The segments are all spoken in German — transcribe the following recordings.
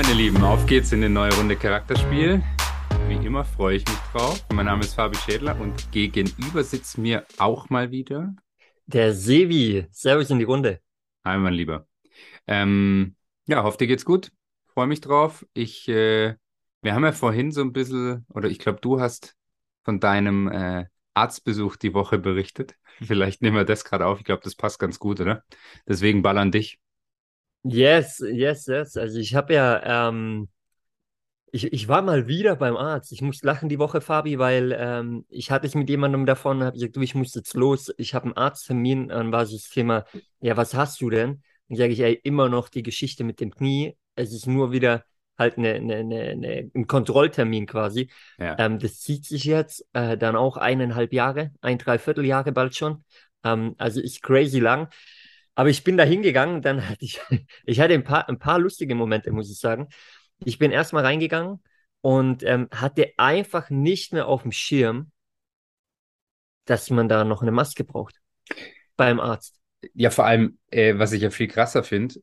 Meine Lieben, auf geht's in eine neue Runde Charakterspiel. Wie immer freue ich mich drauf. Mein Name ist Fabi Schädler und gegenüber sitzt mir auch mal wieder der Sevi. Servus in die Runde. Hi, mein Lieber. Ähm, ja, hoffe dir geht's gut. Freue mich drauf. Ich, äh, wir haben ja vorhin so ein bisschen, oder ich glaube, du hast von deinem äh, Arztbesuch die Woche berichtet. Vielleicht nehmen wir das gerade auf. Ich glaube, das passt ganz gut, oder? Deswegen ballern dich. Yes, yes, yes. Also ich habe ja, ähm, ich, ich war mal wieder beim Arzt. Ich muss lachen die Woche, Fabi, weil ähm, ich hatte es mit jemandem davon, habe gesagt, du, ich muss jetzt los. Ich habe einen Arzttermin. Dann war so das Thema, ja, was hast du denn? Und sage ich, ey, immer noch die Geschichte mit dem Knie. Es ist nur wieder halt eine, eine, eine, ein Kontrolltermin quasi. Ja. Ähm, das zieht sich jetzt äh, dann auch eineinhalb Jahre, ein Dreivierteljahre bald schon. Ähm, also ist crazy lang. Aber ich bin da hingegangen, dann hatte ich, ich hatte ein paar, ein paar lustige Momente, muss ich sagen. Ich bin erstmal reingegangen und ähm, hatte einfach nicht mehr auf dem Schirm, dass man da noch eine Maske braucht beim Arzt. Ja, vor allem, äh, was ich ja viel krasser finde,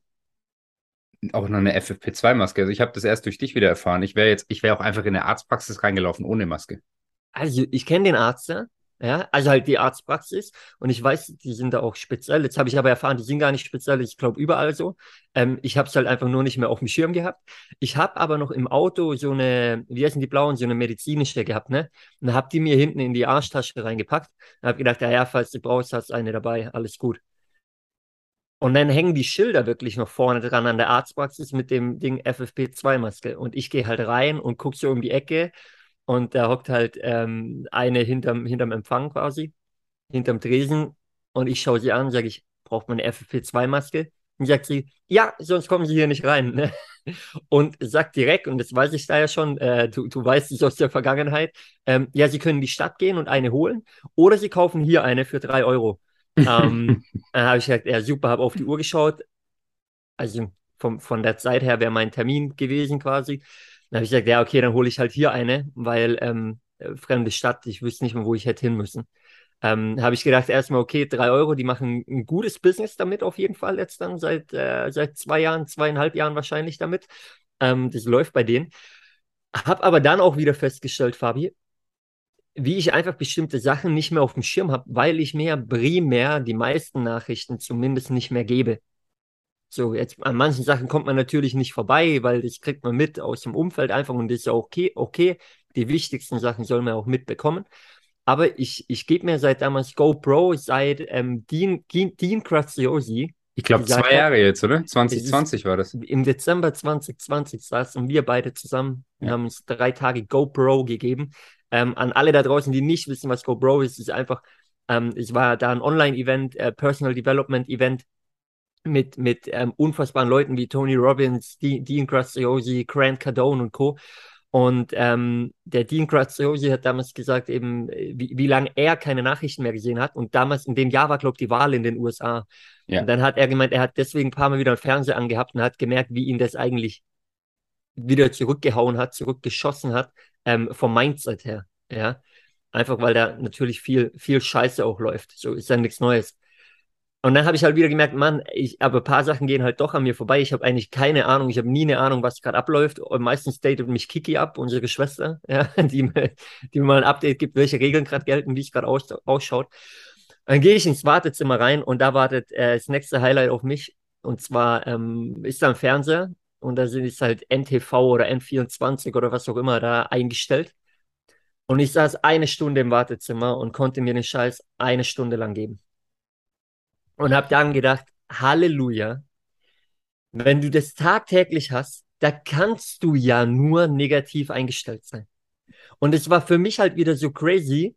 auch noch eine FFP2-Maske. Also ich habe das erst durch dich wieder erfahren. Ich wäre jetzt, ich wäre auch einfach in eine Arztpraxis reingelaufen ohne Maske. Also ich kenne den Arzt, ja. Ja, also halt die Arztpraxis. Und ich weiß, die sind da auch speziell. Jetzt habe ich aber erfahren, die sind gar nicht speziell. Ich glaube, überall so. Ähm, ich habe es halt einfach nur nicht mehr auf dem Schirm gehabt. Ich habe aber noch im Auto so eine, wie heißen die blauen, so eine medizinische gehabt, ne? Und habe die mir hinten in die Arschtasche reingepackt. Und habe gedacht, ja, ja, falls du brauchst, hast eine dabei. Alles gut. Und dann hängen die Schilder wirklich noch vorne dran an der Arztpraxis mit dem Ding FFP2-Maske. Und ich gehe halt rein und gucke so um die Ecke und da hockt halt ähm, eine hinterm, hinterm Empfang quasi, hinterm Tresen. Und ich schaue sie an und sage ich, braucht man eine FFP2-Maske? Und sagt sie, ja, sonst kommen sie hier nicht rein. Ne? Und sagt direkt, und das weiß ich da ja schon, äh, du, du weißt es aus der Vergangenheit, ähm, ja, sie können in die Stadt gehen und eine holen oder sie kaufen hier eine für drei Euro. ähm, dann habe ich gesagt, ja, super, habe auf die Uhr geschaut. Also vom, von der Zeit her wäre mein Termin gewesen quasi. Dann habe ich gesagt, ja, okay, dann hole ich halt hier eine, weil ähm, äh, fremde Stadt, ich wüsste nicht mehr, wo ich hätte hin müssen. Ähm, habe ich gedacht, erstmal, okay, drei Euro, die machen ein gutes Business damit auf jeden Fall jetzt dann seit, äh, seit zwei Jahren, zweieinhalb Jahren wahrscheinlich damit. Ähm, das läuft bei denen. Habe aber dann auch wieder festgestellt, Fabi, wie ich einfach bestimmte Sachen nicht mehr auf dem Schirm habe, weil ich mir primär die meisten Nachrichten zumindest nicht mehr gebe. So, jetzt an manchen Sachen kommt man natürlich nicht vorbei, weil das kriegt man mit aus dem Umfeld einfach und das ist ja okay, okay. Die wichtigsten Sachen soll man auch mitbekommen. Aber ich, ich gebe mir seit damals GoPro, seit ähm, Dean, Dean, Graziosi. Ich glaube, zwei Jahre jetzt, oder? 2020 war das. Im Dezember 2020 saßen wir beide zusammen und haben uns drei Tage GoPro gegeben. Ähm, an alle da draußen, die nicht wissen, was GoPro ist, ist einfach, ähm, ich war da ein Online-Event, äh, Personal Development Event mit, mit ähm, unfassbaren Leuten wie Tony Robbins, Dean Graziosi, Grant Cardone und Co. Und ähm, der Dean Graziosi hat damals gesagt, eben, wie, wie lange er keine Nachrichten mehr gesehen hat. Und damals, in dem Jahr war, glaube ich, die Wahl in den USA. Ja. Und dann hat er gemeint, er hat deswegen ein paar Mal wieder einen Fernseher angehabt und hat gemerkt, wie ihn das eigentlich wieder zurückgehauen hat, zurückgeschossen hat, ähm, vom Mindset her. Ja. Einfach weil da natürlich viel, viel Scheiße auch läuft. So ist ja nichts Neues. Und dann habe ich halt wieder gemerkt, Mann, ich, aber ein paar Sachen gehen halt doch an mir vorbei. Ich habe eigentlich keine Ahnung, ich habe nie eine Ahnung, was gerade abläuft. Und meistens datet mich Kiki ab, unsere Schwester, ja, die, die mir mal ein Update gibt, welche Regeln gerade gelten, wie es gerade aus, ausschaut. Dann gehe ich ins Wartezimmer rein und da wartet äh, das nächste Highlight auf mich. Und zwar ähm, ist da ein Fernseher und da ist halt NTV oder N24 oder was auch immer da eingestellt. Und ich saß eine Stunde im Wartezimmer und konnte mir den Scheiß eine Stunde lang geben und habe dann gedacht, Halleluja, wenn du das tagtäglich hast, da kannst du ja nur negativ eingestellt sein. Und es war für mich halt wieder so crazy,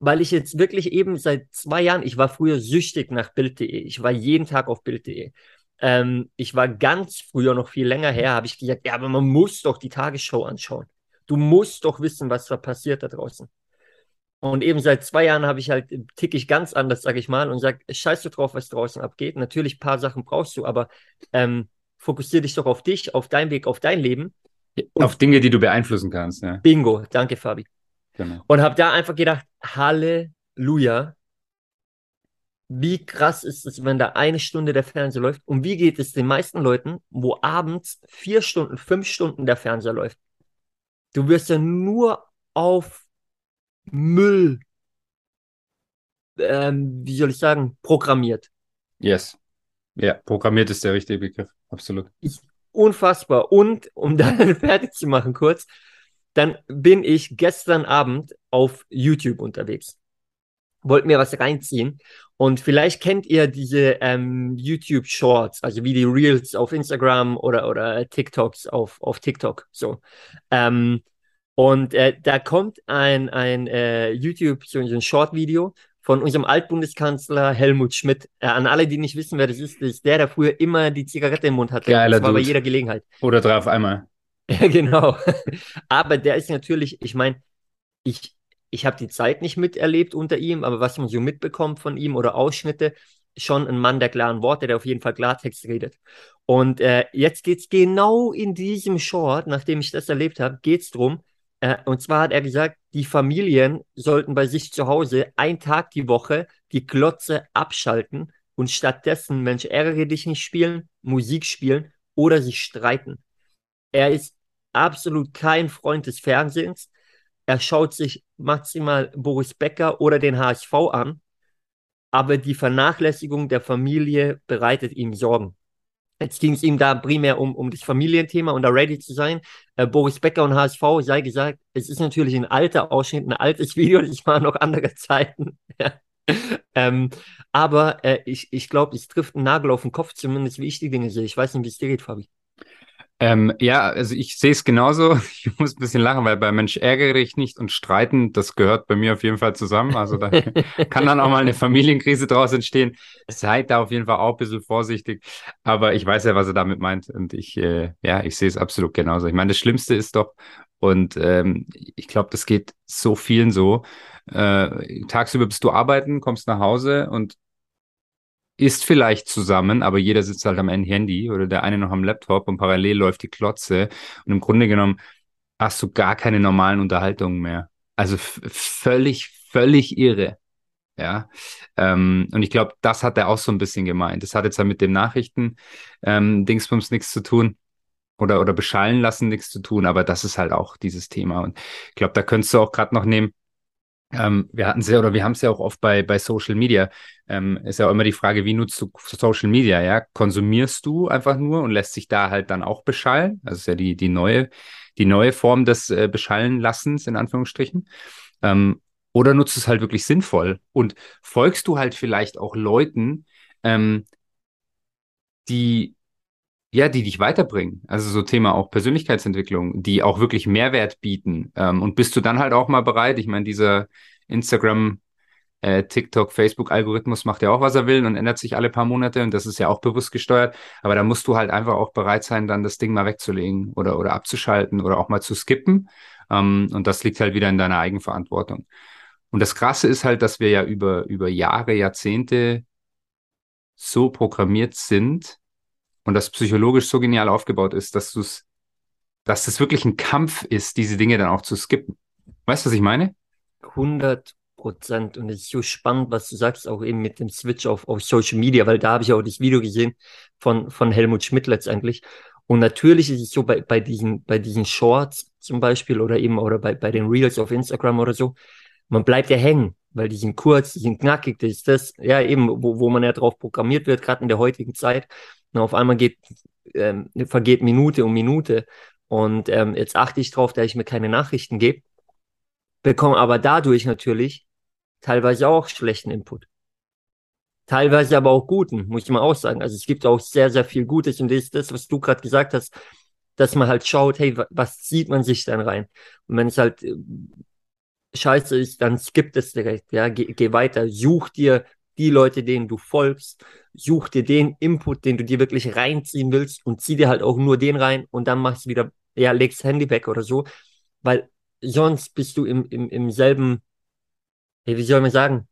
weil ich jetzt wirklich eben seit zwei Jahren, ich war früher süchtig nach Bild.de. Ich war jeden Tag auf Bild.de. Ähm, ich war ganz früher, noch viel länger her, habe ich gesagt, ja, aber man muss doch die Tagesschau anschauen. Du musst doch wissen, was da passiert da draußen. Und eben seit zwei Jahren habe ich halt, tick ich ganz anders, sage ich mal, und sage, scheiß du drauf, was draußen abgeht. Natürlich, ein paar Sachen brauchst du, aber ähm, fokussiere dich doch auf dich, auf deinen Weg, auf dein Leben. Und auf Dinge, die du beeinflussen kannst. Ja. Bingo, danke, Fabi. Genau. Und habe da einfach gedacht, Halleluja. wie krass ist es, wenn da eine Stunde der Fernseher läuft? Und wie geht es den meisten Leuten, wo abends vier Stunden, fünf Stunden der Fernseher läuft? Du wirst ja nur auf Müll, ähm, wie soll ich sagen, programmiert. Yes. Ja, programmiert ist der richtige Begriff. Absolut. Ich, unfassbar. Und um dann fertig zu machen kurz, dann bin ich gestern Abend auf YouTube unterwegs. Wollte mir was reinziehen. Und vielleicht kennt ihr diese ähm, YouTube Shorts, also wie die Reels auf Instagram oder, oder TikToks auf, auf TikTok. So. Ähm, und äh, da kommt ein, ein äh, YouTube, so ein Short-Video von unserem Altbundeskanzler Helmut Schmidt. Äh, an alle, die nicht wissen, wer das ist, das ist der, der früher immer die Zigarette im Mund hatte. Geiler das war bei Dude. jeder Gelegenheit. Oder drei auf einmal. Ja, genau. Aber der ist natürlich, ich meine, ich, ich habe die Zeit nicht miterlebt unter ihm, aber was man so mitbekommt von ihm oder Ausschnitte, schon ein Mann der klaren Worte, der auf jeden Fall Klartext redet. Und äh, jetzt geht's genau in diesem Short, nachdem ich das erlebt habe, geht's drum. Äh, und zwar hat er gesagt, die Familien sollten bei sich zu Hause einen Tag die Woche die Glotze abschalten und stattdessen, Mensch, ärgere dich nicht spielen, Musik spielen oder sich streiten. Er ist absolut kein Freund des Fernsehens. Er schaut sich maximal Boris Becker oder den HSV an, aber die Vernachlässigung der Familie bereitet ihm Sorgen. Jetzt ging es ihm da primär um, um das Familienthema und da ready zu sein. Äh, Boris Becker und HSV, sei gesagt, es ist natürlich ein alter Ausschnitt, ein altes Video, das waren noch andere Zeiten. ähm, aber äh, ich, ich glaube, es trifft einen Nagel auf den Kopf, zumindest wie ich die Dinge sehe. Ich weiß nicht, wie es dir geht, Fabi. Ähm, ja, also ich sehe es genauso. Ich muss ein bisschen lachen, weil bei Mensch ärgere dich nicht und streiten, das gehört bei mir auf jeden Fall zusammen. Also da kann dann auch mal eine Familienkrise draus entstehen. Seid da auf jeden Fall auch ein bisschen vorsichtig. Aber ich weiß ja, was er damit meint. Und ich, äh, ja, ich sehe es absolut genauso. Ich meine, das Schlimmste ist doch, und ähm, ich glaube, das geht so vielen so. Äh, tagsüber bist du arbeiten, kommst nach Hause und isst vielleicht zusammen, aber jeder sitzt halt am Handy oder der eine noch am Laptop und parallel läuft die Klotze. Und im Grunde genommen hast du gar keine normalen Unterhaltungen mehr. Also völlig, völlig irre. Ja, ähm, und ich glaube, das hat er auch so ein bisschen gemeint. Das hat jetzt ja mit dem Nachrichten ähm, nichts zu tun oder oder beschallen lassen nichts zu tun, aber das ist halt auch dieses Thema. Und ich glaube, da könntest du auch gerade noch nehmen. Ähm, wir hatten es ja oder wir haben es ja auch oft bei bei Social Media. Ähm, ist ja auch immer die Frage, wie nutzt du Social Media? Ja, konsumierst du einfach nur und lässt sich da halt dann auch beschallen? Das ist ja die die neue die neue Form des äh, Beschallen lassens in Anführungsstrichen. Ähm, oder nutzt es halt wirklich sinnvoll und folgst du halt vielleicht auch Leuten, ähm, die ja, die dich weiterbringen. Also so Thema auch Persönlichkeitsentwicklung, die auch wirklich Mehrwert bieten. Ähm, und bist du dann halt auch mal bereit? Ich meine, dieser Instagram, äh, TikTok, Facebook-Algorithmus macht ja auch, was er will und ändert sich alle paar Monate und das ist ja auch bewusst gesteuert. Aber da musst du halt einfach auch bereit sein, dann das Ding mal wegzulegen oder, oder abzuschalten oder auch mal zu skippen. Ähm, und das liegt halt wieder in deiner Eigenverantwortung. Und das Krasse ist halt, dass wir ja über, über Jahre, Jahrzehnte so programmiert sind und das psychologisch so genial aufgebaut ist, dass du es, dass das wirklich ein Kampf ist, diese Dinge dann auch zu skippen. Weißt du, was ich meine? 100 Prozent. Und es ist so spannend, was du sagst, auch eben mit dem Switch auf, auf Social Media, weil da habe ich auch das Video gesehen von, von Helmut Schmidt letztendlich. Und natürlich ist es so bei, bei diesen, bei diesen Shorts zum Beispiel oder eben oder bei, bei den Reels auf Instagram oder so, man bleibt ja hängen, weil die sind kurz, die sind knackig, das ist das, ja eben, wo, wo man ja drauf programmiert wird, gerade in der heutigen Zeit. Und auf einmal geht, ähm, vergeht Minute um Minute. Und ähm, jetzt achte ich drauf, dass ich mir keine Nachrichten gebe, bekomme aber dadurch natürlich teilweise auch schlechten Input. Teilweise aber auch guten, muss ich mal auch sagen. Also es gibt auch sehr, sehr viel Gutes und das ist das, was du gerade gesagt hast, dass man halt schaut, hey, was zieht man sich dann rein? Und wenn es halt äh, scheiße ist, dann skippt es direkt, ja, geh, geh weiter, such dir die Leute, denen du folgst, such dir den Input, den du dir wirklich reinziehen willst und zieh dir halt auch nur den rein und dann machst du wieder, ja, legst Handy weg oder so, weil sonst bist du im, im, im selben, wie soll man sagen,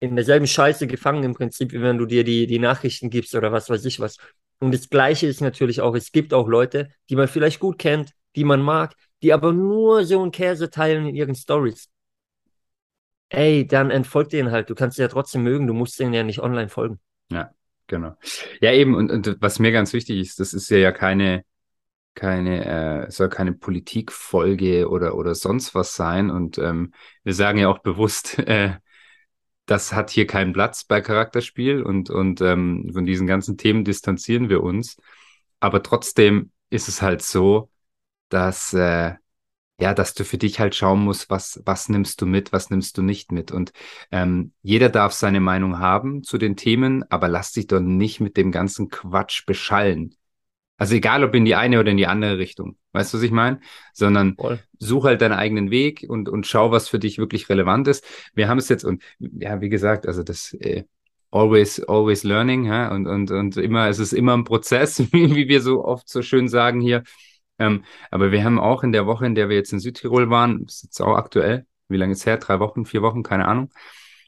in derselben Scheiße gefangen im Prinzip, wie wenn du dir die, die Nachrichten gibst oder was weiß ich was. Und das Gleiche ist natürlich auch, es gibt auch Leute, die man vielleicht gut kennt, die man mag, die aber nur so einen Käse teilen in ihren Stories. Ey, dann entfolgt denen halt. Du kannst sie ja trotzdem mögen, du musst denen ja nicht online folgen. Ja, genau. Ja, eben, und, und was mir ganz wichtig ist, das ist ja, ja keine, keine, äh, soll keine Politikfolge oder, oder sonst was sein. Und ähm, wir sagen ja auch bewusst, äh, das hat hier keinen Platz bei Charakterspiel und, und ähm, von diesen ganzen Themen distanzieren wir uns. Aber trotzdem ist es halt so, dass, äh, ja, dass du für dich halt schauen musst, was, was nimmst du mit, was nimmst du nicht mit. Und ähm, jeder darf seine Meinung haben zu den Themen, aber lass dich doch nicht mit dem ganzen Quatsch beschallen. Also egal, ob in die eine oder in die andere Richtung. Weißt du, was ich meine? Sondern Voll. such halt deinen eigenen Weg und, und schau, was für dich wirklich relevant ist. Wir haben es jetzt, und ja, wie gesagt, also das äh, always, always learning, ja, und, und, und immer, es ist immer ein Prozess, wie, wie wir so oft so schön sagen hier. Ähm, aber wir haben auch in der Woche, in der wir jetzt in Südtirol waren, ist jetzt auch aktuell, wie lange ist her? Drei Wochen, vier Wochen, keine Ahnung,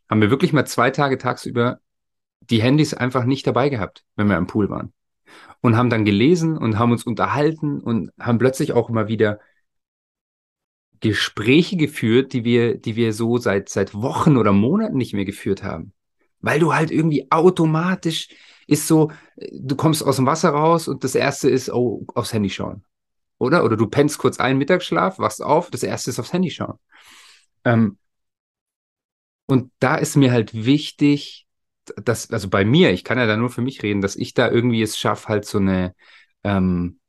haben wir wirklich mal zwei Tage tagsüber die Handys einfach nicht dabei gehabt, wenn wir im Pool waren und haben dann gelesen und haben uns unterhalten und haben plötzlich auch immer wieder Gespräche geführt, die wir, die wir so seit, seit Wochen oder Monaten nicht mehr geführt haben. Weil du halt irgendwie automatisch ist so, du kommst aus dem Wasser raus und das erste ist, oh, aufs Handy schauen. Oder? Oder du pennst kurz ein Mittagsschlaf, wachst auf, das erste ist aufs Handy schauen. Ähm, und da ist mir halt wichtig, das, also bei mir, ich kann ja da nur für mich reden, dass ich da irgendwie es schaffe, halt so eine, ähm,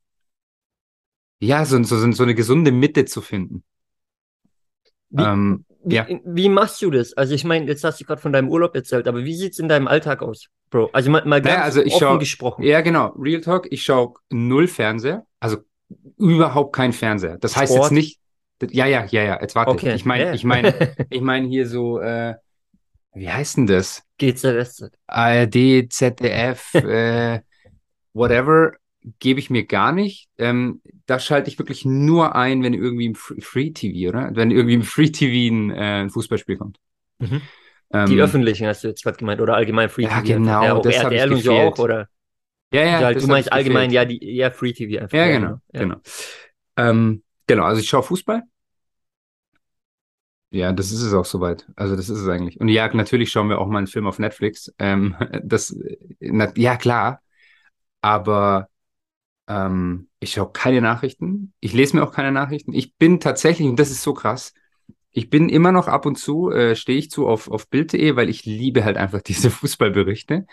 ja, so, so, so eine gesunde Mitte zu finden. Wie, ähm, wie, ja. wie machst du das? Also ich meine, jetzt hast du gerade von deinem Urlaub erzählt, aber wie sieht es in deinem Alltag aus, Bro? Also mal, mal ganz naja, also ich offen schau, gesprochen. Ja, genau. Real Talk, ich schaue null Fernseher, also überhaupt kein Fernseher. Das Sport? heißt jetzt nicht, ja, ja, ja, ja, jetzt warte. Okay. Ich meine, yeah. ich meine, ich meine hier so, äh, wie heißt denn das? GZSZ. ARD, ZDF, äh, whatever, gebe ich mir gar nicht. Ähm, da schalte ich wirklich nur ein, wenn irgendwie im Free TV, oder? Wenn irgendwie im Free TV ein, äh, Fußballspiel kommt. Mhm. Ähm, die öffentlichen hast du jetzt gerade gemeint, oder allgemein Free ja, TV? Genau, ja, auch das RTL und so auch, oder? Ja, ja. Halt, du meinst allgemein, gefehlt. ja, die, ja, Free TV einfach. Ja, genau, ja. genau. Ähm, genau, also ich schaue Fußball. Ja, das ist es auch soweit. Also das ist es eigentlich. Und ja, natürlich schauen wir auch mal einen Film auf Netflix. Ähm, das, na, ja klar, aber ähm, ich schaue keine Nachrichten. Ich lese mir auch keine Nachrichten. Ich bin tatsächlich, und das ist so krass, ich bin immer noch ab und zu, äh, stehe ich zu auf, auf Bild.de, weil ich liebe halt einfach diese Fußballberichte.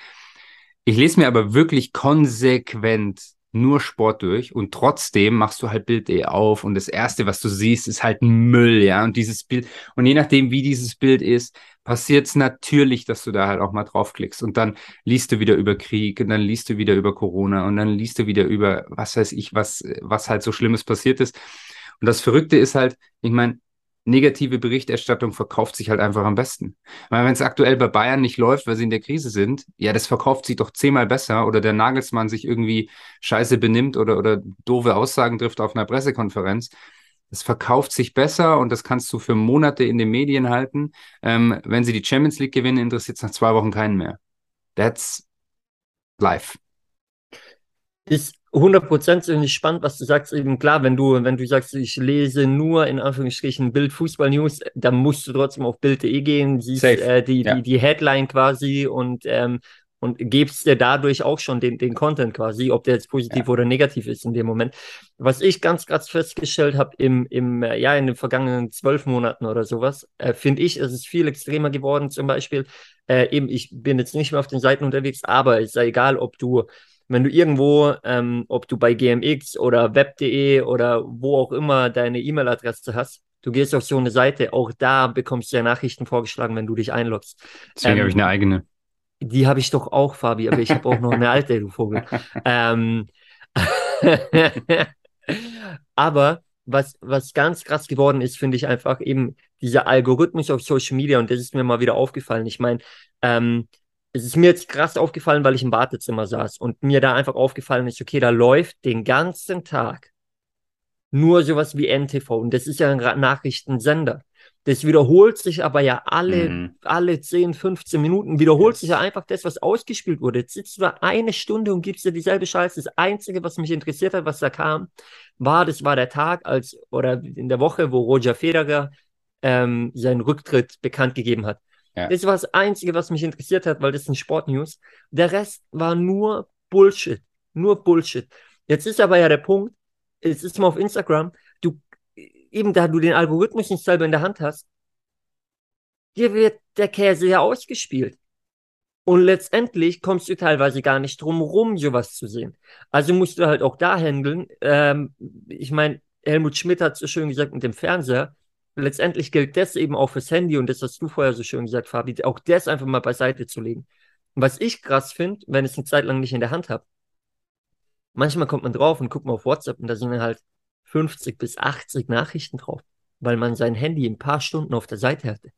Ich lese mir aber wirklich konsequent nur Sport durch und trotzdem machst du halt Bild.de auf und das erste, was du siehst, ist halt Müll, ja, und dieses Bild und je nachdem, wie dieses Bild ist, passiert es natürlich, dass du da halt auch mal draufklickst und dann liest du wieder über Krieg und dann liest du wieder über Corona und dann liest du wieder über was weiß ich, was, was halt so Schlimmes passiert ist. Und das Verrückte ist halt, ich meine, negative Berichterstattung verkauft sich halt einfach am besten. Weil wenn es aktuell bei Bayern nicht läuft, weil sie in der Krise sind, ja, das verkauft sich doch zehnmal besser oder der Nagelsmann sich irgendwie scheiße benimmt oder, oder doofe Aussagen trifft auf einer Pressekonferenz. Das verkauft sich besser und das kannst du für Monate in den Medien halten. Ähm, wenn sie die Champions League gewinnen, interessiert es nach zwei Wochen keinen mehr. That's life. Ist 100% finde ich spannend, was du sagst. Eben klar, wenn du, wenn du sagst, ich lese nur in Anführungsstrichen Bild Fußball News, dann musst du trotzdem auf Bild.de gehen, siehst äh, die, ja. die, die Headline quasi und, ähm, und gibst dir dadurch auch schon den, den Content quasi, ob der jetzt positiv ja. oder negativ ist in dem Moment. Was ich ganz krass festgestellt habe im, im, äh, ja, in den vergangenen zwölf Monaten oder sowas, äh, finde ich, es ist viel extremer geworden. Zum Beispiel, äh, eben, ich bin jetzt nicht mehr auf den Seiten unterwegs, aber es ist ja egal, ob du wenn du irgendwo, ähm, ob du bei GMX oder web.de oder wo auch immer deine E-Mail-Adresse hast, du gehst auf so eine Seite, auch da bekommst du ja Nachrichten vorgeschlagen, wenn du dich einloggst. Deswegen ähm, habe ich eine eigene. Die habe ich doch auch, Fabi, aber ich habe auch noch eine alte, du Vogel. ähm, aber was, was ganz krass geworden ist, finde ich einfach eben dieser Algorithmus auf Social Media und das ist mir mal wieder aufgefallen. Ich meine, ähm, es ist mir jetzt krass aufgefallen, weil ich im Wartezimmer saß und mir da einfach aufgefallen ist, okay, da läuft den ganzen Tag nur sowas wie NTV und das ist ja ein Nachrichtensender. Das wiederholt sich aber ja alle, mhm. alle 10, 15 Minuten, wiederholt yes. sich ja einfach das, was ausgespielt wurde. Jetzt sitzt du da eine Stunde und gibst dir dieselbe Scheiße. Das Einzige, was mich interessiert hat, was da kam, war, das war der Tag als, oder in der Woche, wo Roger Federer ähm, seinen Rücktritt bekannt gegeben hat. Ja. Das war das Einzige, was mich interessiert hat, weil das sind Sportnews. Der Rest war nur Bullshit. Nur Bullshit. Jetzt ist aber ja der Punkt, es ist mal auf Instagram, du, eben da du den Algorithmus nicht selber in der Hand hast, dir wird der Käse ja ausgespielt. Und letztendlich kommst du teilweise gar nicht drum rum, sowas zu sehen. Also musst du halt auch da handeln. Ähm, ich meine, Helmut Schmidt hat so schön gesagt mit dem Fernseher. Letztendlich gilt das eben auch fürs Handy und das hast du vorher so schön gesagt, Fabi, auch das einfach mal beiseite zu legen. Und was ich krass finde, wenn ich es eine Zeit lang nicht in der Hand habe, manchmal kommt man drauf und guckt mal auf WhatsApp und da sind dann halt 50 bis 80 Nachrichten drauf, weil man sein Handy ein paar Stunden auf der Seite hatte.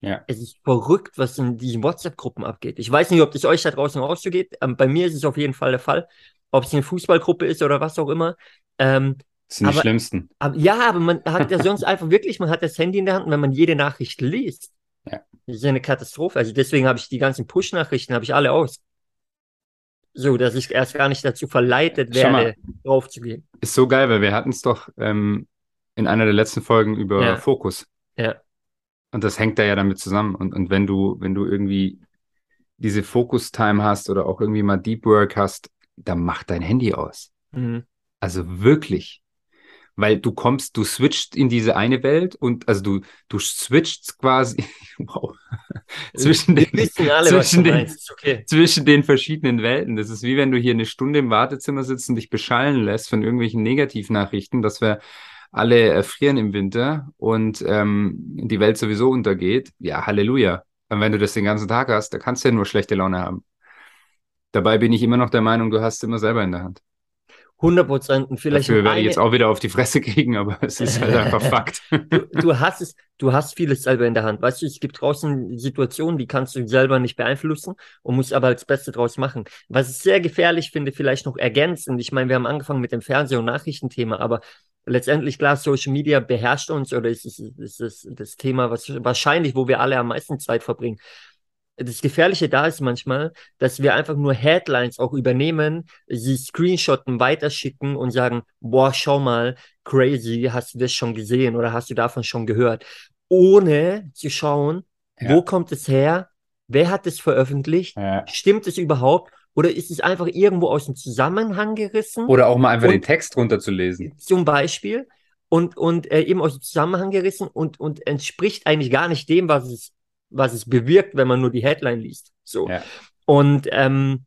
Ja. Es ist verrückt, was in diesen WhatsApp-Gruppen abgeht. Ich weiß nicht, ob das euch da draußen auch so geht. Ähm, bei mir ist es auf jeden Fall der Fall. Ob es eine Fußballgruppe ist oder was auch immer. Ähm, Das sind die Aber- schlimmsten. aber, ja, aber man hat ja sonst einfach wirklich, man hat das Handy in der Hand und wenn man jede Nachricht liest, Ja. das ist ja eine Katastrophe. Also deswegen habe ich die ganzen Push-Nachrichten, habe ich alle aus. So, dass ich erst gar nicht dazu verleitet Schau mal. werde, draufzugehen. Ist so geil, weil wir hatten es doch ähm, in einer der letzten Folgen über Ja. Fokus. Ja. Und das hängt da ja damit zusammen. Und, und wenn du, wenn du irgendwie diese Focus-Time hast oder auch irgendwie mal Deep Work hast, dann mach dein Handy aus. Mhm. Also wirklich. Weil du kommst, du switcht in diese eine Welt und also du, du switcht quasi wow, zwischen, Wir den, alle, zwischen, den, okay. zwischen den verschiedenen Welten. Das ist wie wenn du hier eine Stunde im Wartezimmer sitzt und dich beschallen lässt von irgendwelchen Negativnachrichten, dass wir alle erfrieren im Winter und ähm, die Welt sowieso untergeht. Ja, Halleluja. Und wenn du das den ganzen Tag hast, da kannst du ja nur schlechte Laune haben. Dabei bin ich immer noch der Meinung, du hast es immer selber in der Hand. 100 Prozent. Und vielleicht Dafür werde ich jetzt auch wieder auf die Fresse kriegen, aber es ist halt einfach Fakt. du, du hast es, du hast vieles selber in der Hand. Weißt du, es gibt draußen Situationen, die kannst du selber nicht beeinflussen und musst aber das Beste draus machen. Was ich sehr gefährlich finde, vielleicht noch ergänzend. Ich meine, wir haben angefangen mit dem Fernseh- und Nachrichtenthema, aber letztendlich klar, Social Media beherrscht uns oder ist es ist es das Thema, was wahrscheinlich, wo wir alle am meisten Zeit verbringen. Das Gefährliche da ist manchmal, dass wir einfach nur Headlines auch übernehmen, sie screenshotten, weiterschicken und sagen, boah, schau mal, crazy, hast du das schon gesehen oder hast du davon schon gehört? Ohne zu schauen, Ja. wo kommt es her? Wer hat es veröffentlicht? Ja. Stimmt es überhaupt? Oder ist es einfach irgendwo aus dem Zusammenhang gerissen? Oder auch mal einfach Und- den Text runterzulesen. zum Beispiel und, und äh, eben aus dem Zusammenhang gerissen und, und entspricht eigentlich gar nicht dem, was es, was es bewirkt, wenn man nur die Headline liest. So. Ja. Und, ähm,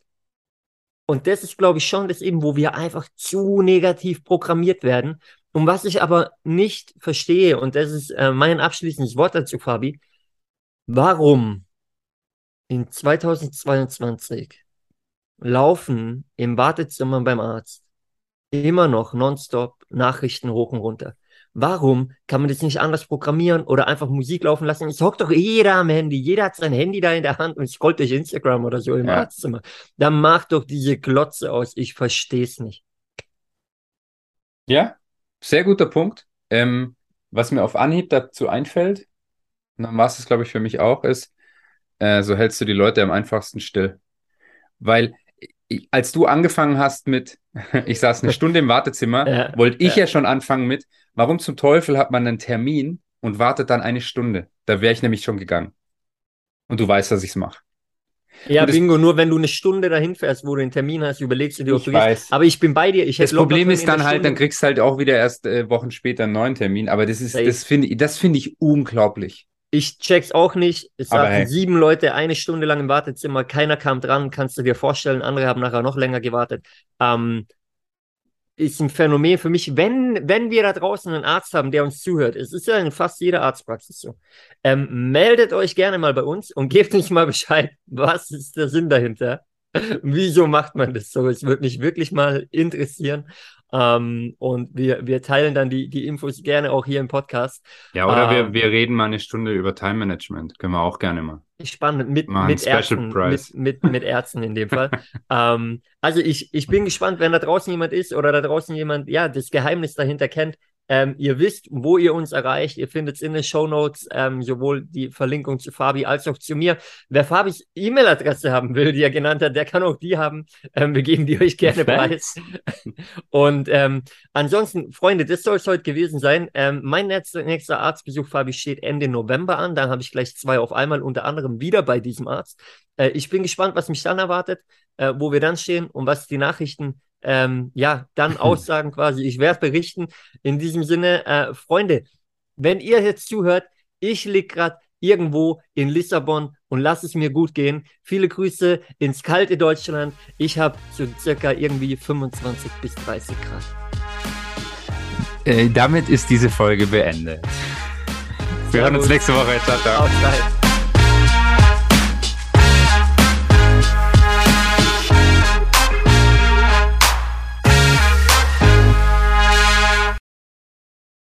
und das ist, glaube ich, schon das eben, wo wir einfach zu negativ programmiert werden. Und was ich aber nicht verstehe, und das ist äh, mein abschließendes Wort dazu, Fabi, warum in 2022 laufen im Wartezimmer beim Arzt immer noch nonstop Nachrichten hoch und runter. Warum kann man das nicht anders programmieren oder einfach Musik laufen lassen? Es hockt doch jeder am Handy. Jeder hat sein Handy da in der Hand und scrollt durch Instagram oder so im Ja. Arztzimmer. Dann mach doch diese Glotze aus. Ich verstehe es nicht. Ja, sehr guter Punkt. Ähm, was mir auf Anhieb dazu einfällt, und dann war es, glaube ich, für mich auch, ist, äh, so hältst du die Leute am einfachsten still. Weil ich, als du angefangen hast mit, ich saß eine Stunde im Wartezimmer, Ja, wollte ich ja. ja schon anfangen mit, warum zum Teufel hat man einen Termin und wartet dann eine Stunde? Da wäre ich nämlich schon gegangen. Und du weißt, dass ich es mache. Ja, Bingo, nur wenn du eine Stunde dahin fährst, wo du einen Termin hast, überlegst du dir, ob Ich du gehst. weiß. Aber ich bin bei dir. Ich Das Problem ist dann halt, dann kriegst du halt auch wieder erst äh, Wochen später einen neuen Termin. Aber das ist, Safe. das finde ich, das finde ich unglaublich. Ich check's auch nicht. Es saßen hey. sieben Leute eine Stunde lang im Wartezimmer, keiner kam dran, kannst du dir vorstellen. Andere haben nachher noch länger gewartet. Ähm, ist ein Phänomen für mich, wenn, wenn wir da draußen einen Arzt haben, der uns zuhört. Es ist ja in fast jeder Arztpraxis so. Ähm, meldet euch gerne mal bei uns und gebt uns mal Bescheid, was ist der Sinn dahinter? Wieso macht man das so? Es würde mich wirklich mal interessieren. Ähm, und wir, wir teilen dann die, die Infos gerne auch hier im Podcast. Ja, oder Ähm. wir, wir reden mal eine Stunde über Time Management. Können wir auch gerne mal. Spannend, mit, Mal mit Ärzten, mit, mit, mit Ärzten in dem Fall. ähm, also ich, ich bin gespannt, wenn da draußen jemand ist oder da draußen jemand, ja, das Geheimnis dahinter kennt, Ähm, ihr wisst, wo ihr uns erreicht. Ihr findet es in den Show Notes ähm, sowohl die Verlinkung zu Fabi als auch zu mir. Wer Fabis E-Mail-Adresse haben will, die er genannt hat, der kann auch die haben. Ähm, wir geben die euch gerne preis. Und ähm, ansonsten, Freunde, das soll es heute gewesen sein. Ähm, mein nächster, nächster Arztbesuch, Fabi, steht Ende November an. Dann habe ich gleich zwei auf einmal, unter anderem wieder bei diesem Arzt. Äh, ich bin gespannt, was mich dann erwartet, äh, wo wir dann stehen und was die Nachrichten ähm, ja, dann aussagen quasi. Ich werde berichten. In diesem Sinne, äh, Freunde, wenn ihr jetzt zuhört, ich liege gerade irgendwo in Lissabon und lass es mir gut gehen. Viele Grüße ins kalte Deutschland. Ich habe so circa irgendwie 25 bis 30 Grad. Äh, damit ist diese Folge beendet. Wir hören uns nächste Woche. Ciao, ciao.